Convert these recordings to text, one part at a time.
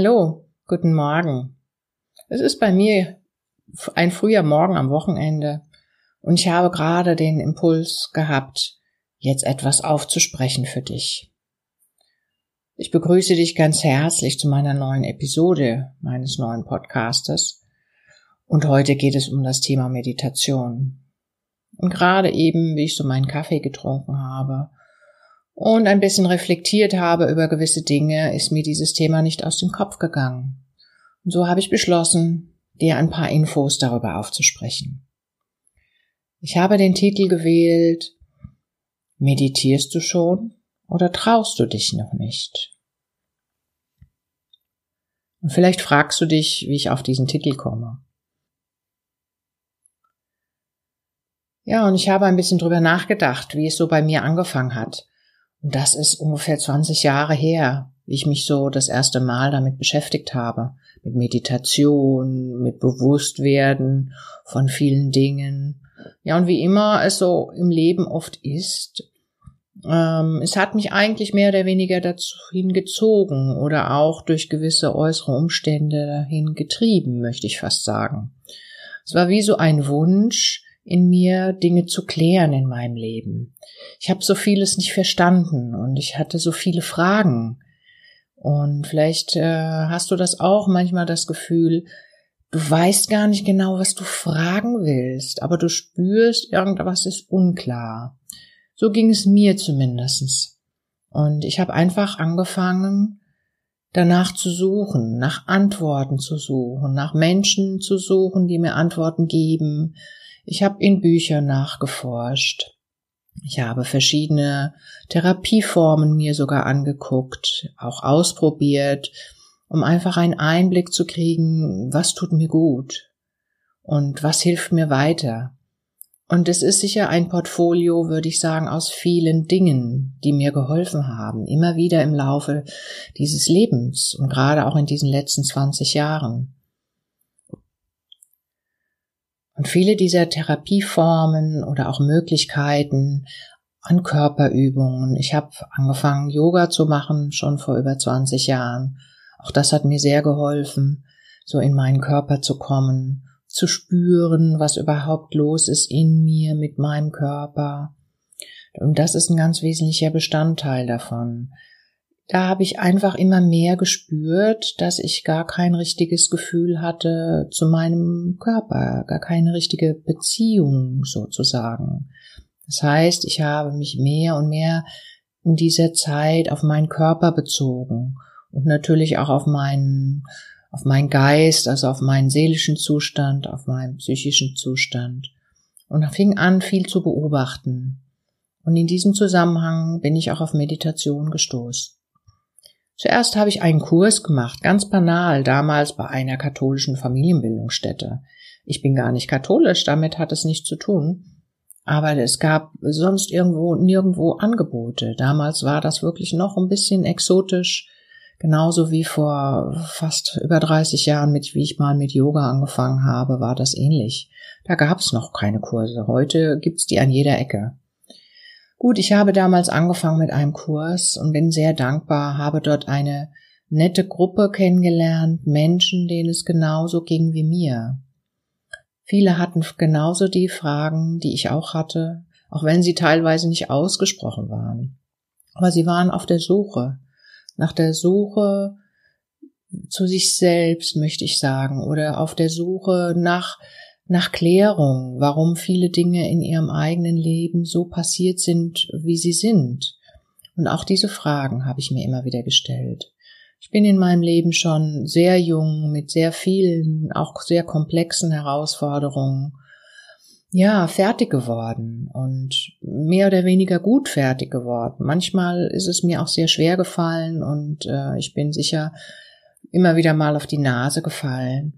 Hallo, guten Morgen. Es ist bei mir ein früher Morgen am Wochenende und ich habe gerade den Impuls gehabt, jetzt etwas aufzusprechen für dich. Ich begrüße dich ganz herzlich zu meiner neuen Episode meines neuen Podcastes und heute geht es um das Thema Meditation. Und gerade eben, wie ich so meinen Kaffee getrunken habe und ein bisschen reflektiert habe über gewisse Dinge, ist mir dieses Thema nicht aus dem Kopf gegangen. Und so habe ich beschlossen, dir ein paar Infos darüber aufzusprechen. Ich habe den Titel gewählt Meditierst du schon oder traust du dich noch nicht? Und vielleicht fragst du dich, wie ich auf diesen Titel komme. Ja, und ich habe ein bisschen drüber nachgedacht, wie es so bei mir angefangen hat. Und das ist ungefähr 20 Jahre her, wie ich mich so das erste Mal damit beschäftigt habe. Mit Meditation, mit Bewusstwerden von vielen Dingen. Ja, und wie immer es so im Leben oft ist, ähm, es hat mich eigentlich mehr oder weniger dazu hingezogen oder auch durch gewisse äußere Umstände dahin getrieben, möchte ich fast sagen. Es war wie so ein Wunsch, in mir Dinge zu klären in meinem Leben. Ich habe so vieles nicht verstanden und ich hatte so viele Fragen. Und vielleicht äh, hast du das auch manchmal das Gefühl, du weißt gar nicht genau, was du fragen willst, aber du spürst, irgendwas ist unklar. So ging es mir zumindestens. Und ich habe einfach angefangen, danach zu suchen, nach Antworten zu suchen, nach Menschen zu suchen, die mir Antworten geben, ich habe in Büchern nachgeforscht. Ich habe verschiedene Therapieformen mir sogar angeguckt, auch ausprobiert, um einfach einen Einblick zu kriegen, was tut mir gut und was hilft mir weiter. Und es ist sicher ein Portfolio, würde ich sagen, aus vielen Dingen, die mir geholfen haben, immer wieder im Laufe dieses Lebens und gerade auch in diesen letzten 20 Jahren. Und viele dieser Therapieformen oder auch Möglichkeiten an Körperübungen. Ich habe angefangen, Yoga zu machen, schon vor über 20 Jahren. Auch das hat mir sehr geholfen, so in meinen Körper zu kommen, zu spüren, was überhaupt los ist in mir, mit meinem Körper. Und das ist ein ganz wesentlicher Bestandteil davon da habe ich einfach immer mehr gespürt, dass ich gar kein richtiges Gefühl hatte zu meinem Körper, gar keine richtige Beziehung sozusagen. Das heißt, ich habe mich mehr und mehr in dieser Zeit auf meinen Körper bezogen und natürlich auch auf meinen, auf meinen Geist, also auf meinen seelischen Zustand, auf meinen psychischen Zustand und fing an, viel zu beobachten. Und in diesem Zusammenhang bin ich auch auf Meditation gestoßen. Zuerst habe ich einen Kurs gemacht, ganz banal, damals bei einer katholischen Familienbildungsstätte. Ich bin gar nicht katholisch, damit hat es nichts zu tun. Aber es gab sonst irgendwo nirgendwo Angebote. Damals war das wirklich noch ein bisschen exotisch, genauso wie vor fast über 30 Jahren, mit wie ich mal mit Yoga angefangen habe, war das ähnlich. Da gab es noch keine Kurse. Heute gibt's die an jeder Ecke. Gut, ich habe damals angefangen mit einem Kurs und bin sehr dankbar, habe dort eine nette Gruppe kennengelernt, Menschen, denen es genauso ging wie mir. Viele hatten genauso die Fragen, die ich auch hatte, auch wenn sie teilweise nicht ausgesprochen waren. Aber sie waren auf der Suche, nach der Suche zu sich selbst, möchte ich sagen, oder auf der Suche nach nach Klärung, warum viele Dinge in ihrem eigenen Leben so passiert sind, wie sie sind. Und auch diese Fragen habe ich mir immer wieder gestellt. Ich bin in meinem Leben schon sehr jung mit sehr vielen, auch sehr komplexen Herausforderungen, ja, fertig geworden und mehr oder weniger gut fertig geworden. Manchmal ist es mir auch sehr schwer gefallen und äh, ich bin sicher immer wieder mal auf die Nase gefallen.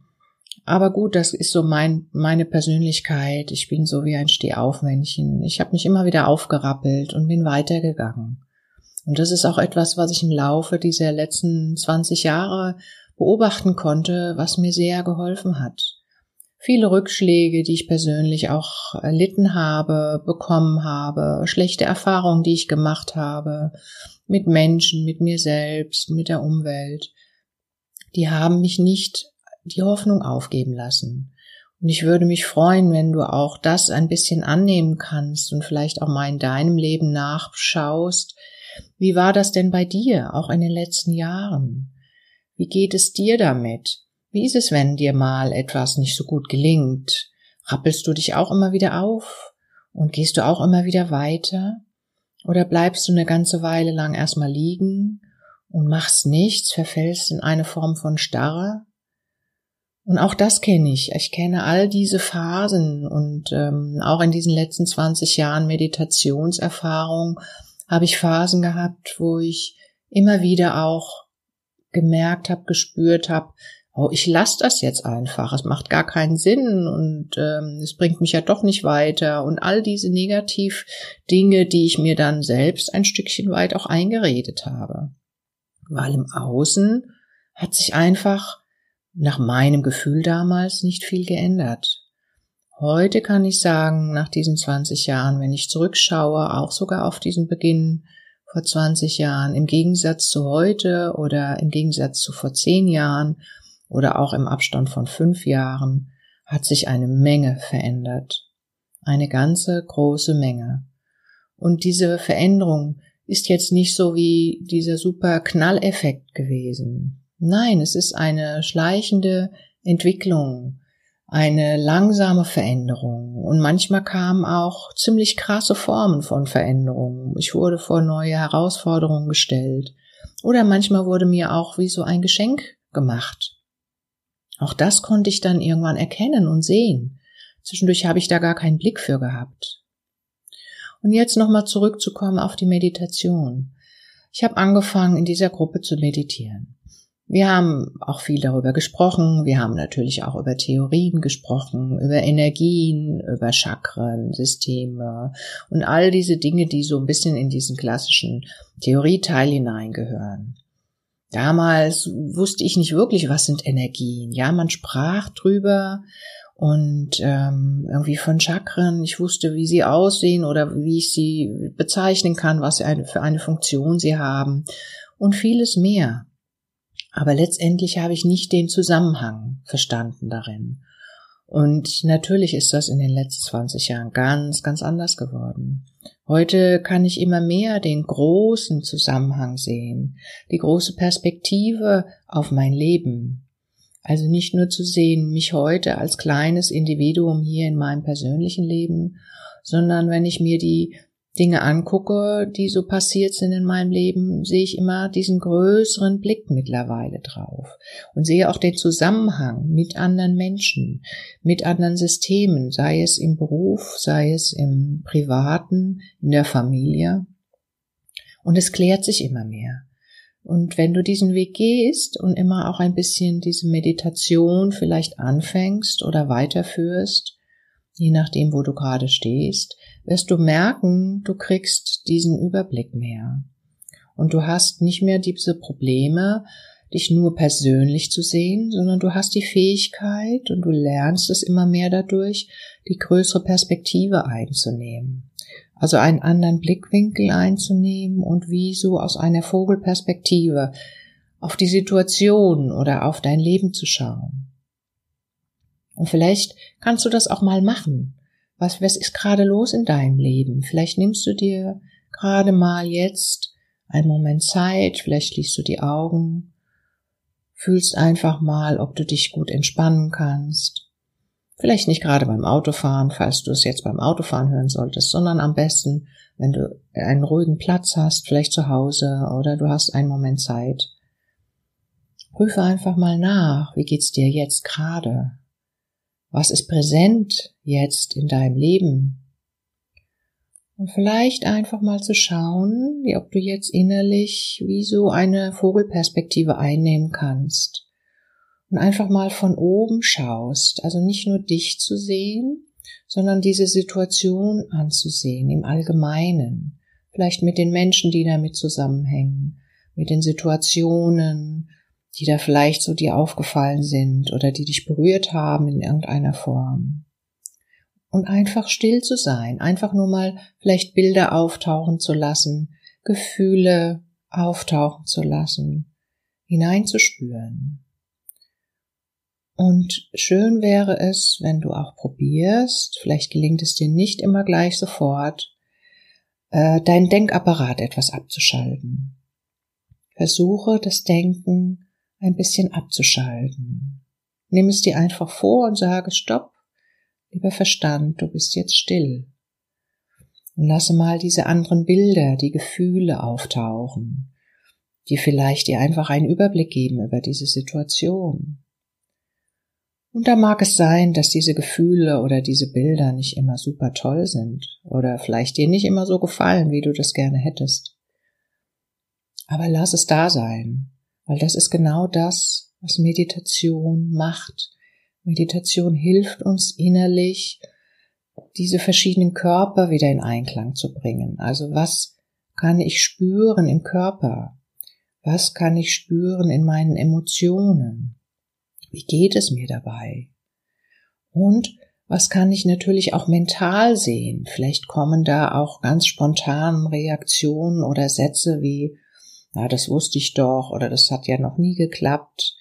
Aber gut, das ist so mein, meine Persönlichkeit. Ich bin so wie ein Stehaufmännchen. Ich habe mich immer wieder aufgerappelt und bin weitergegangen. Und das ist auch etwas, was ich im Laufe dieser letzten 20 Jahre beobachten konnte, was mir sehr geholfen hat. Viele Rückschläge, die ich persönlich auch erlitten habe, bekommen habe, schlechte Erfahrungen, die ich gemacht habe, mit Menschen, mit mir selbst, mit der Umwelt die haben mich nicht die Hoffnung aufgeben lassen. Und ich würde mich freuen, wenn du auch das ein bisschen annehmen kannst und vielleicht auch mal in deinem Leben nachschaust. Wie war das denn bei dir, auch in den letzten Jahren? Wie geht es dir damit? Wie ist es, wenn dir mal etwas nicht so gut gelingt? Rappelst du dich auch immer wieder auf? Und gehst du auch immer wieder weiter? Oder bleibst du eine ganze Weile lang erstmal liegen und machst nichts, verfällst in eine Form von Starre? Und auch das kenne ich. Ich kenne all diese Phasen und ähm, auch in diesen letzten 20 Jahren Meditationserfahrung habe ich Phasen gehabt, wo ich immer wieder auch gemerkt habe, gespürt habe, oh, ich lasse das jetzt einfach, es macht gar keinen Sinn und ähm, es bringt mich ja doch nicht weiter und all diese Negativ-Dinge, die ich mir dann selbst ein Stückchen weit auch eingeredet habe. Weil im Außen hat sich einfach nach meinem Gefühl damals nicht viel geändert. Heute kann ich sagen, nach diesen 20 Jahren, wenn ich zurückschaue, auch sogar auf diesen Beginn vor 20 Jahren, im Gegensatz zu heute oder im Gegensatz zu vor 10 Jahren oder auch im Abstand von 5 Jahren, hat sich eine Menge verändert. Eine ganze große Menge. Und diese Veränderung ist jetzt nicht so wie dieser super Knalleffekt gewesen. Nein, es ist eine schleichende Entwicklung, eine langsame Veränderung und manchmal kamen auch ziemlich krasse Formen von Veränderungen. Ich wurde vor neue Herausforderungen gestellt oder manchmal wurde mir auch wie so ein Geschenk gemacht. Auch das konnte ich dann irgendwann erkennen und sehen. Zwischendurch habe ich da gar keinen Blick für gehabt. Und jetzt nochmal zurückzukommen auf die Meditation. Ich habe angefangen, in dieser Gruppe zu meditieren. Wir haben auch viel darüber gesprochen. Wir haben natürlich auch über Theorien gesprochen, über Energien, über Chakren, Systeme und all diese Dinge, die so ein bisschen in diesen klassischen Theorieteil hineingehören. Damals wusste ich nicht wirklich, was sind Energien. Ja, man sprach drüber und ähm, irgendwie von Chakren. Ich wusste, wie sie aussehen oder wie ich sie bezeichnen kann, was für eine Funktion sie haben und vieles mehr. Aber letztendlich habe ich nicht den Zusammenhang verstanden darin. Und natürlich ist das in den letzten 20 Jahren ganz, ganz anders geworden. Heute kann ich immer mehr den großen Zusammenhang sehen, die große Perspektive auf mein Leben. Also nicht nur zu sehen, mich heute als kleines Individuum hier in meinem persönlichen Leben, sondern wenn ich mir die Dinge angucke, die so passiert sind in meinem Leben, sehe ich immer diesen größeren Blick mittlerweile drauf und sehe auch den Zusammenhang mit anderen Menschen, mit anderen Systemen, sei es im Beruf, sei es im Privaten, in der Familie. Und es klärt sich immer mehr. Und wenn du diesen Weg gehst und immer auch ein bisschen diese Meditation vielleicht anfängst oder weiterführst, je nachdem, wo du gerade stehst, wirst du merken, du kriegst diesen Überblick mehr. Und du hast nicht mehr diese Probleme, dich nur persönlich zu sehen, sondern du hast die Fähigkeit und du lernst es immer mehr dadurch, die größere Perspektive einzunehmen. Also einen anderen Blickwinkel einzunehmen und wie so aus einer Vogelperspektive auf die Situation oder auf dein Leben zu schauen. Und vielleicht kannst du das auch mal machen. Was, was ist gerade los in deinem Leben? Vielleicht nimmst du dir gerade mal jetzt einen Moment Zeit, vielleicht schließt du die Augen, fühlst einfach mal, ob du dich gut entspannen kannst. Vielleicht nicht gerade beim Autofahren, falls du es jetzt beim Autofahren hören solltest, sondern am besten, wenn du einen ruhigen Platz hast, vielleicht zu Hause oder du hast einen Moment Zeit. Prüfe einfach mal nach, wie geht's dir jetzt gerade? Was ist präsent jetzt in deinem Leben? Und vielleicht einfach mal zu schauen, wie ob du jetzt innerlich wie so eine Vogelperspektive einnehmen kannst. Und einfach mal von oben schaust, also nicht nur dich zu sehen, sondern diese Situation anzusehen im Allgemeinen. Vielleicht mit den Menschen, die damit zusammenhängen, mit den Situationen, die da vielleicht so dir aufgefallen sind oder die dich berührt haben in irgendeiner Form. Und einfach still zu sein, einfach nur mal vielleicht Bilder auftauchen zu lassen, Gefühle auftauchen zu lassen, hineinzuspüren. Und schön wäre es, wenn du auch probierst, vielleicht gelingt es dir nicht immer gleich sofort, äh, deinen Denkapparat etwas abzuschalten. Versuche das Denken ein bisschen abzuschalten. Nimm es dir einfach vor und sage Stopp, lieber Verstand, du bist jetzt still. Und lasse mal diese anderen Bilder, die Gefühle auftauchen, die vielleicht dir einfach einen Überblick geben über diese Situation. Und da mag es sein, dass diese Gefühle oder diese Bilder nicht immer super toll sind oder vielleicht dir nicht immer so gefallen, wie du das gerne hättest. Aber lass es da sein, weil das ist genau das, was Meditation macht. Meditation hilft uns innerlich, diese verschiedenen Körper wieder in Einklang zu bringen. Also was kann ich spüren im Körper? Was kann ich spüren in meinen Emotionen? Wie geht es mir dabei? Und was kann ich natürlich auch mental sehen? Vielleicht kommen da auch ganz spontan Reaktionen oder Sätze wie, na, das wusste ich doch, oder das hat ja noch nie geklappt,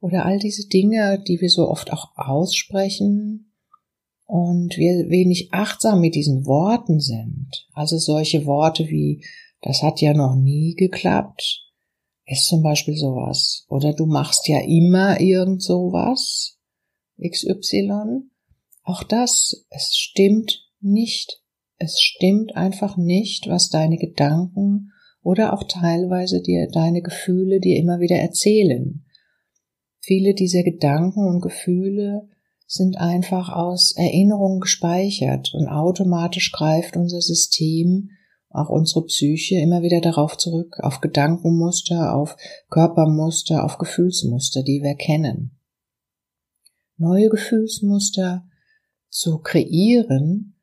oder all diese Dinge, die wir so oft auch aussprechen und wir wenig achtsam mit diesen Worten sind. Also solche Worte wie, das hat ja noch nie geklappt, ist zum Beispiel sowas. Oder du machst ja immer irgend sowas. XY. Auch das, es stimmt nicht. Es stimmt einfach nicht, was deine Gedanken oder auch teilweise dir deine Gefühle dir immer wieder erzählen. Viele dieser Gedanken und Gefühle sind einfach aus Erinnerungen gespeichert und automatisch greift unser System auch unsere Psyche immer wieder darauf zurück, auf Gedankenmuster, auf Körpermuster, auf Gefühlsmuster, die wir kennen. Neue Gefühlsmuster zu kreieren,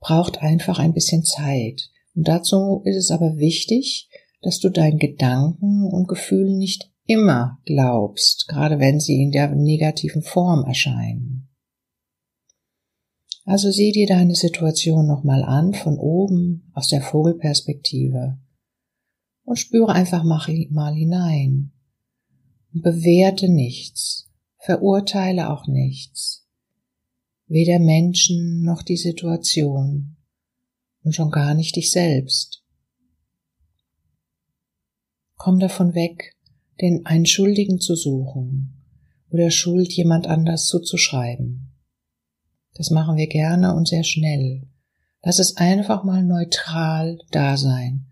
braucht einfach ein bisschen Zeit. Und dazu ist es aber wichtig, dass du deinen Gedanken und Gefühlen nicht immer glaubst, gerade wenn sie in der negativen Form erscheinen. Also sieh dir deine Situation nochmal an von oben aus der Vogelperspektive. Und spüre einfach mal hinein. Und bewerte nichts, verurteile auch nichts, weder Menschen noch die Situation. Und schon gar nicht dich selbst. Komm davon weg, den einen Schuldigen zu suchen oder Schuld jemand anders zuzuschreiben. Das machen wir gerne und sehr schnell. Lass es einfach mal neutral da sein,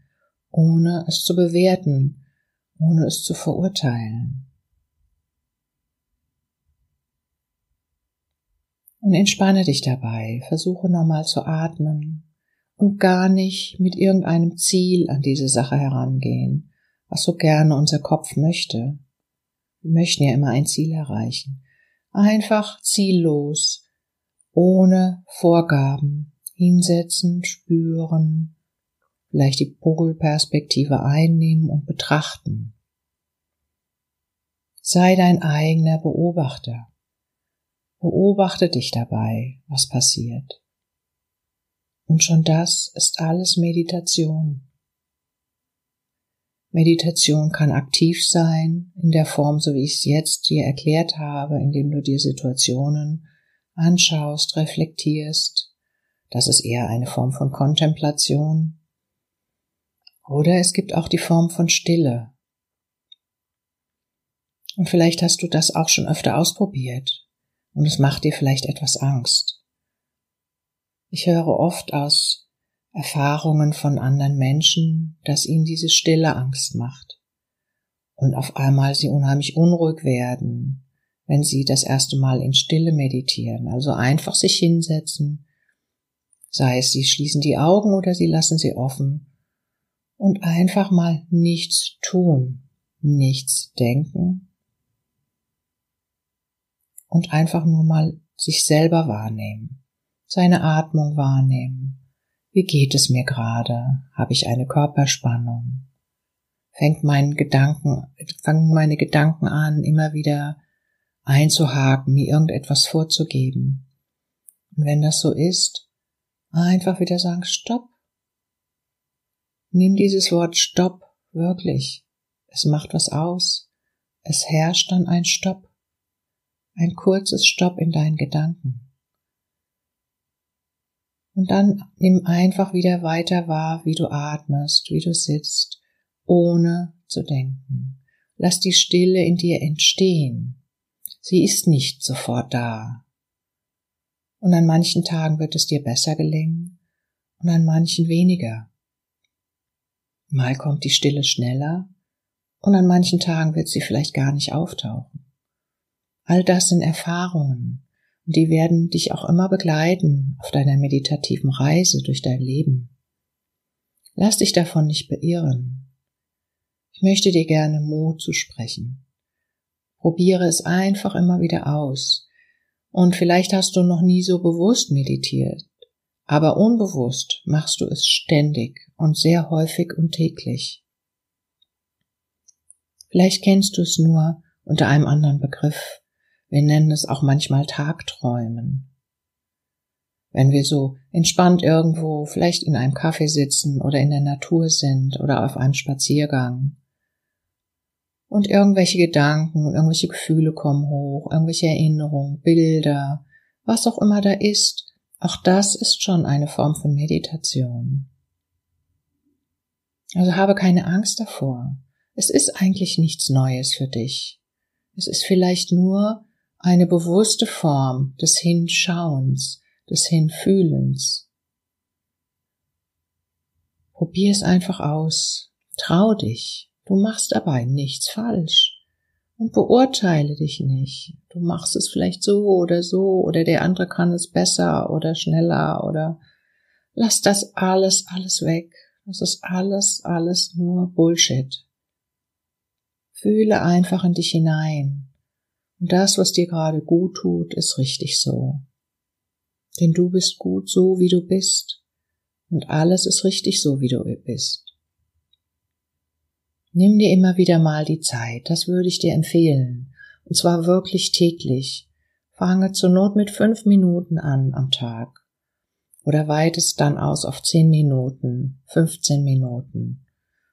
ohne es zu bewerten, ohne es zu verurteilen. Und entspanne dich dabei, versuche nochmal zu atmen und gar nicht mit irgendeinem Ziel an diese Sache herangehen, was so gerne unser Kopf möchte. Wir möchten ja immer ein Ziel erreichen. Einfach ziellos ohne Vorgaben hinsetzen, spüren, vielleicht die Vogelperspektive einnehmen und betrachten. Sei dein eigener Beobachter. Beobachte dich dabei, was passiert. Und schon das ist alles Meditation. Meditation kann aktiv sein, in der Form, so wie ich es jetzt dir erklärt habe, indem du dir Situationen anschaust, reflektierst. Das ist eher eine Form von Kontemplation. Oder es gibt auch die Form von Stille. Und vielleicht hast du das auch schon öfter ausprobiert und es macht dir vielleicht etwas Angst. Ich höre oft aus Erfahrungen von anderen Menschen, dass ihnen diese Stille Angst macht und auf einmal sie unheimlich unruhig werden wenn Sie das erste Mal in Stille meditieren. Also einfach sich hinsetzen, sei es Sie schließen die Augen oder Sie lassen sie offen und einfach mal nichts tun, nichts denken und einfach nur mal sich selber wahrnehmen, seine Atmung wahrnehmen. Wie geht es mir gerade? Habe ich eine Körperspannung? Fängt mein Gedanken, fangen meine Gedanken an, immer wieder einzuhaken, mir irgendetwas vorzugeben. Und wenn das so ist, einfach wieder sagen, stopp. Nimm dieses Wort stopp wirklich. Es macht was aus. Es herrscht dann ein Stopp. Ein kurzes Stopp in deinen Gedanken. Und dann nimm einfach wieder weiter wahr, wie du atmest, wie du sitzt, ohne zu denken. Lass die Stille in dir entstehen. Sie ist nicht sofort da. Und an manchen Tagen wird es dir besser gelingen und an manchen weniger. Mal kommt die Stille schneller und an manchen Tagen wird sie vielleicht gar nicht auftauchen. All das sind Erfahrungen und die werden dich auch immer begleiten auf deiner meditativen Reise durch dein Leben. Lass dich davon nicht beirren. Ich möchte dir gerne Mut zu sprechen. Probiere es einfach immer wieder aus. Und vielleicht hast du noch nie so bewusst meditiert, aber unbewusst machst du es ständig und sehr häufig und täglich. Vielleicht kennst du es nur unter einem anderen Begriff. Wir nennen es auch manchmal Tagträumen. Wenn wir so entspannt irgendwo, vielleicht in einem Café sitzen oder in der Natur sind oder auf einem Spaziergang und irgendwelche Gedanken, irgendwelche Gefühle kommen hoch, irgendwelche Erinnerungen, Bilder, was auch immer da ist, auch das ist schon eine Form von Meditation. Also habe keine Angst davor. Es ist eigentlich nichts Neues für dich. Es ist vielleicht nur eine bewusste Form des Hinschauens, des Hinfühlens. Probier es einfach aus. Trau dich. Du machst dabei nichts falsch. Und beurteile dich nicht. Du machst es vielleicht so oder so oder der andere kann es besser oder schneller oder lass das alles, alles weg. Das ist alles, alles nur Bullshit. Fühle einfach in dich hinein. Und das, was dir gerade gut tut, ist richtig so. Denn du bist gut so, wie du bist. Und alles ist richtig so, wie du bist. Nimm dir immer wieder mal die Zeit, das würde ich dir empfehlen. Und zwar wirklich täglich. Fange zur Not mit fünf Minuten an am Tag. Oder weitest dann aus auf zehn Minuten, 15 Minuten.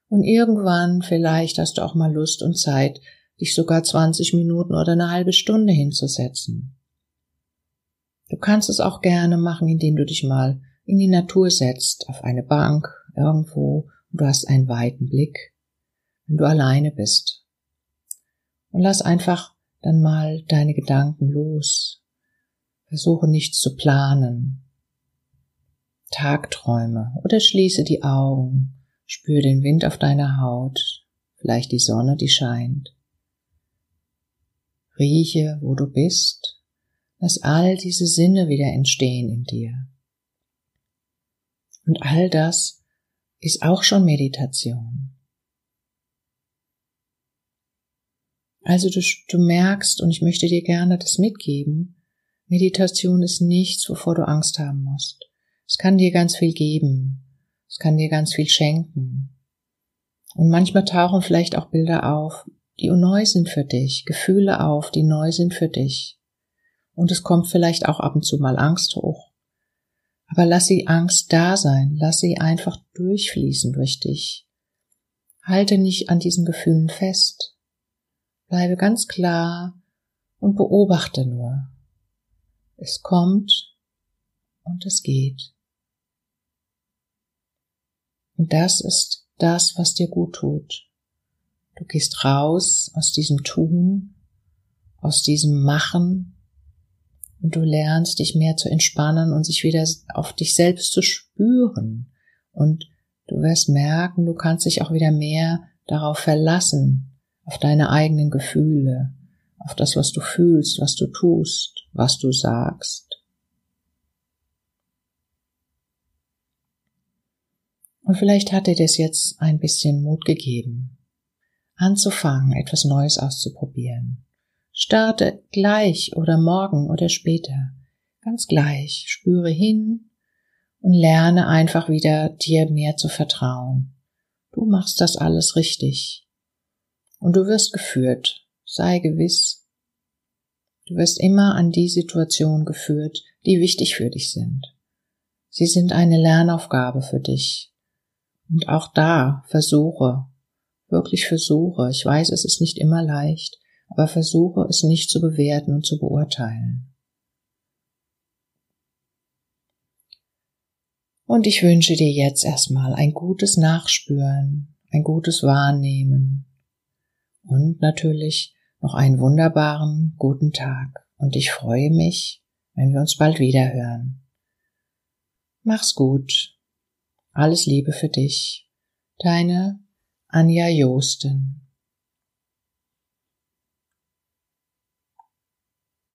Und irgendwann vielleicht hast du auch mal Lust und Zeit, dich sogar 20 Minuten oder eine halbe Stunde hinzusetzen. Du kannst es auch gerne machen, indem du dich mal in die Natur setzt, auf eine Bank, irgendwo, und du hast einen weiten Blick, wenn du alleine bist. Und lass einfach dann mal deine Gedanken los. Versuche nichts zu planen. Tagträume oder schließe die Augen, spür den Wind auf deiner Haut, vielleicht die Sonne, die scheint. Rieche, wo du bist. Lass all diese Sinne wieder entstehen in dir. Und all das ist auch schon Meditation. Also du, du merkst, und ich möchte dir gerne das mitgeben, Meditation ist nichts, wovor du Angst haben musst. Es kann dir ganz viel geben. Es kann dir ganz viel schenken. Und manchmal tauchen vielleicht auch Bilder auf, die neu sind für dich, Gefühle auf, die neu sind für dich. Und es kommt vielleicht auch ab und zu mal Angst hoch. Aber lass die Angst da sein, lass sie einfach durchfließen durch dich. Halte nicht an diesen Gefühlen fest. Bleibe ganz klar und beobachte nur. Es kommt und es geht. Und das ist das, was dir gut tut. Du gehst raus aus diesem Tun, aus diesem Machen und du lernst dich mehr zu entspannen und sich wieder auf dich selbst zu spüren. Und du wirst merken, du kannst dich auch wieder mehr darauf verlassen, auf deine eigenen Gefühle, auf das, was du fühlst, was du tust, was du sagst. Und vielleicht hat dir das jetzt ein bisschen Mut gegeben, anzufangen, etwas Neues auszuprobieren. Starte gleich oder morgen oder später. Ganz gleich. Spüre hin und lerne einfach wieder dir mehr zu vertrauen. Du machst das alles richtig. Und du wirst geführt. Sei gewiss. Du wirst immer an die Situation geführt, die wichtig für dich sind. Sie sind eine Lernaufgabe für dich. Und auch da versuche wirklich versuche. Ich weiß, es ist nicht immer leicht, aber versuche es nicht zu bewerten und zu beurteilen. Und ich wünsche dir jetzt erstmal ein gutes Nachspüren, ein gutes Wahrnehmen und natürlich noch einen wunderbaren guten Tag. Und ich freue mich, wenn wir uns bald wieder hören. Mach's gut. Alles Liebe für dich. Deine Anja Josten.